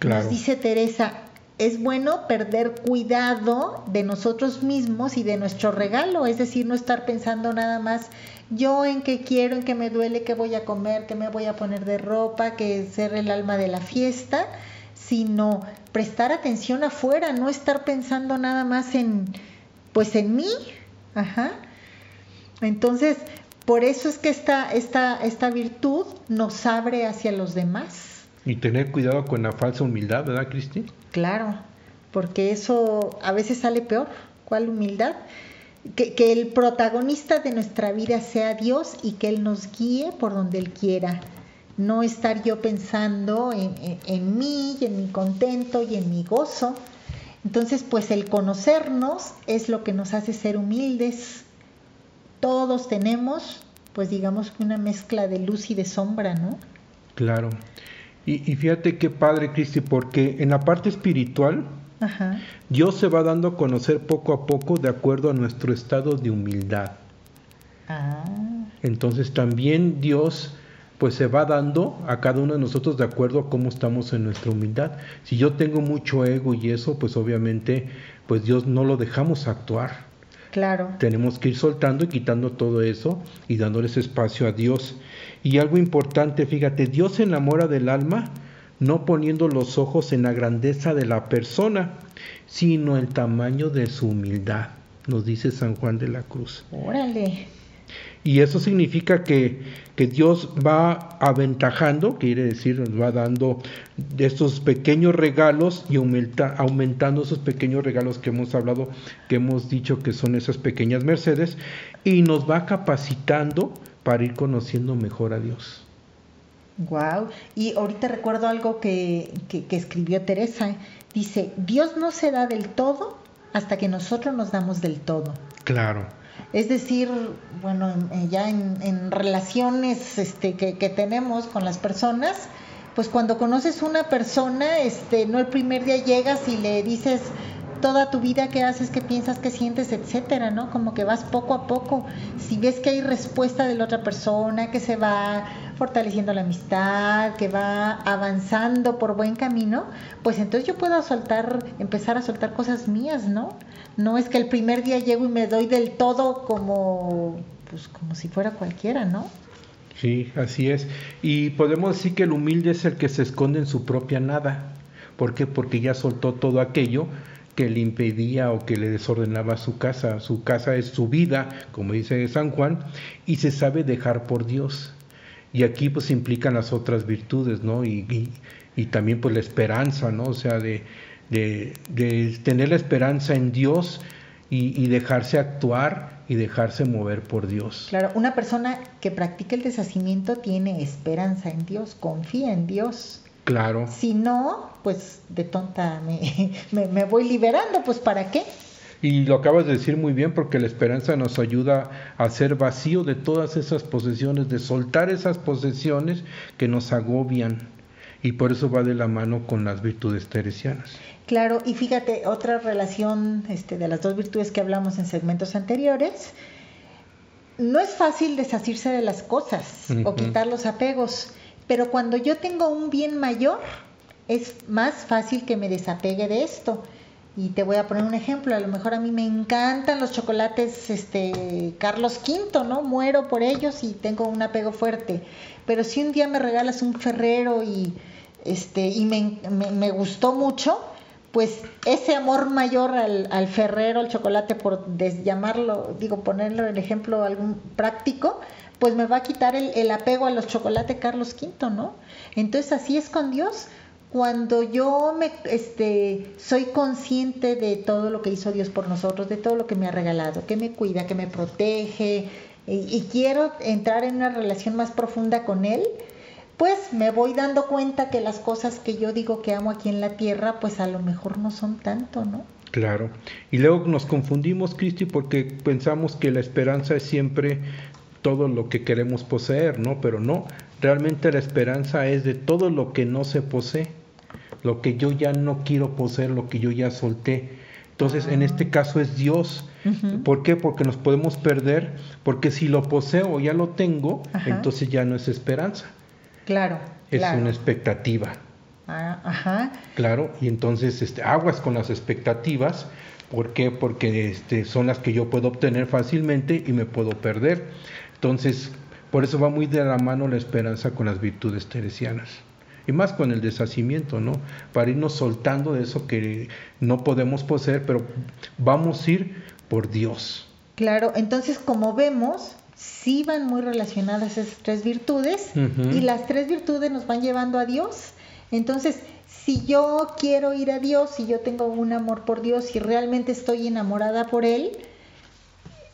Claro. Nos dice Teresa, es bueno perder cuidado de nosotros mismos y de nuestro regalo, es decir, no estar pensando nada más yo en qué quiero, en qué me duele, qué voy a comer, qué me voy a poner de ropa, que ser el alma de la fiesta, sino prestar atención afuera, no estar pensando nada más en, pues en mí, ajá. Entonces, por eso es que esta, esta, esta virtud nos abre hacia los demás. Y tener cuidado con la falsa humildad, ¿verdad, Cristi? Claro, porque eso a veces sale peor. ¿Cuál humildad? Que, que el protagonista de nuestra vida sea Dios y que Él nos guíe por donde Él quiera. No estar yo pensando en, en- en mí y en mi contento y en mi gozo. Entonces, pues el conocernos es lo que nos hace ser humildes. Todos tenemos, pues digamos que una mezcla de luz y de sombra, ¿no? Claro. Y, y fíjate qué padre, Cristi, porque en la parte espiritual, Ajá. Dios se va dando a conocer poco a poco de acuerdo a nuestro estado de humildad. Ah, Entonces también Dios pues se va dando a cada uno de nosotros de acuerdo a cómo estamos en nuestra humildad. Si yo tengo mucho ego y eso, pues obviamente pues Dios no lo dejamos actuar. claro. Tenemos que ir soltando y quitando todo eso y dándoles espacio a Dios. Y algo importante, fíjate, Dios se enamora del alma no poniendo los ojos en la grandeza de la persona, sino el tamaño de su humildad, nos dice San Juan de la Cruz. Órale. Y eso significa que, que Dios va aventajando, quiere decir, nos va dando estos pequeños regalos y aumenta- aumentando esos pequeños regalos que hemos hablado, que hemos dicho que son esas pequeñas mercedes, y nos va capacitando para ir conociendo mejor a Dios. Wow. Y ahorita recuerdo algo que, que- que escribió Teresa. Dice, Dios no se da del todo hasta que nosotros nos damos del todo. Claro, Es decir, bueno, en- en- ya en, relaciones este, que, que tenemos con las personas, pues cuando conoces una persona, este, no el primer día llegas y le dices toda tu vida qué haces, qué piensas, qué sientes, etcétera, ¿no? Como que vas poco a poco. Si ves que hay respuesta de la otra persona, que se va fortaleciendo la amistad, que va avanzando por buen camino, pues entonces yo puedo soltar, empezar a soltar cosas mías, ¿no? No es que el primer día llego y me doy del todo como, pues como si fuera cualquiera, ¿no? sí, así es. Y podemos decir que el humilde es el que se esconde en su propia nada. ¿Por qué? Porque ya soltó todo aquello que le impedía o que le desordenaba su casa. Su casa es su vida, como dice San Juan, y se sabe dejar por Dios. Y aquí pues implican las otras virtudes, ¿no? Y, y- y también pues la esperanza, ¿no? O sea, de, de- de tener la esperanza en Dios y, y dejarse actuar y dejarse mover por Dios. Claro, una persona que practica el deshacimiento tiene esperanza en Dios, confía en Dios. Claro. Si no, pues de tonta me, (laughs) me, me voy liberando, pues ¿para qué? Y lo acabas de decir muy bien porque la esperanza nos ayuda a ser vacío de todas esas posesiones, de soltar esas posesiones que nos agobian. Y por eso va de la mano con las virtudes teresianas. Claro, y fíjate, otra relación este, de las dos virtudes que hablamos en segmentos anteriores, no es fácil deshacerse de las cosas o quitar los apegos, pero cuando yo tengo un bien mayor, es más fácil que me desapegue de esto. Y te voy a poner un ejemplo, a lo mejor a mí me encantan los chocolates este Carlos V, ¿no? Muero por ellos y tengo un apego fuerte. Pero si un día me regalas un Ferrero y este y me, me- me gustó mucho, pues ese amor mayor al, al Ferrero, al chocolate, por llamarlo, digo, ponerlo el ejemplo algún práctico, pues me va a quitar el, el apego a los chocolates Carlos V, ¿no? Entonces así es con Dios. Cuando yo me este soy consciente de todo lo que hizo Dios por nosotros, de todo lo que me ha regalado, que me cuida, que me protege, y, y quiero entrar en una relación más profunda con Él, pues me voy dando cuenta que las cosas que yo digo que amo aquí en la tierra, pues a lo mejor no son tanto, ¿no? Claro. Y luego nos confundimos, Cristi, porque pensamos que la esperanza es siempre todo lo que queremos poseer, ¿no? Pero no, realmente la esperanza es de todo lo que no se posee, lo que yo ya no quiero poseer, lo que yo ya solté. Entonces, en este caso es Dios. ¿Por qué? Porque nos podemos perder, porque si lo poseo ya lo tengo, Ajá. entonces ya no es esperanza, Claro, es claro. una expectativa. Ah, ajá, Claro, y entonces este, aguas con las expectativas. ¿Por qué? Porque este, son las que yo puedo obtener fácilmente y me puedo perder. Entonces, por eso va muy de la mano la esperanza con las virtudes teresianas. Y más con el deshacimiento, ¿no? Para irnos soltando de eso que no podemos poseer, pero vamos a ir por Dios. claro. Entonces, como vemos, sí van muy relacionadas esas tres virtudes y las tres virtudes nos van llevando a Dios. Entonces, si yo quiero ir a Dios, si yo tengo un amor por Dios y realmente estoy enamorada por Él,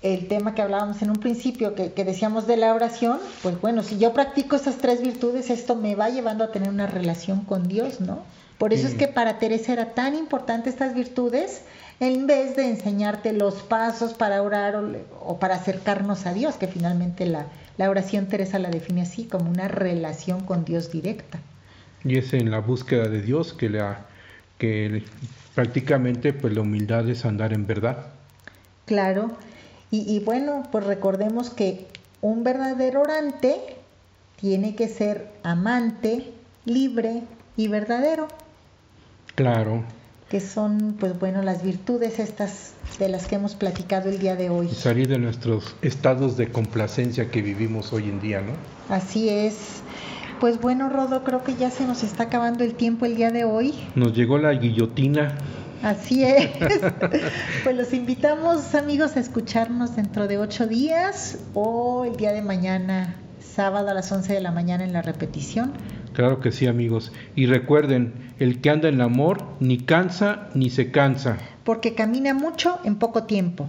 el tema que hablábamos en un principio, que, que decíamos de la oración, pues bueno, si yo practico estas tres virtudes, esto me va llevando a tener una relación con Dios, ¿no? Por eso es que para Teresa era tan importante estas virtudes, en vez de enseñarte los pasos para orar o para acercarnos a Dios, que finalmente la, la oración Teresa la define así, como una relación con Dios directa. Y es en la búsqueda de Dios que, la, que prácticamente pues, la humildad es andar en verdad. Claro. Y, y bueno, pues recordemos que un verdadero orante tiene que ser amante, libre y verdadero, Claro. que son, pues bueno, las virtudes estas de las que hemos platicado el día de hoy. y salir de nuestros estados de complacencia que vivimos hoy en día, ¿no? Así es. Pues bueno, Rodo, creo que ya se nos está acabando el tiempo el día de hoy. Nos llegó la guillotina. Así es. (laughs) pues los invitamos, amigos, a escucharnos dentro de ocho días o el día de mañana, sábado a las 11 de la mañana en la repetición. Claro que sí, amigos. Y recuerden, el que anda en el amor ni cansa ni se cansa. Porque camina mucho en poco tiempo.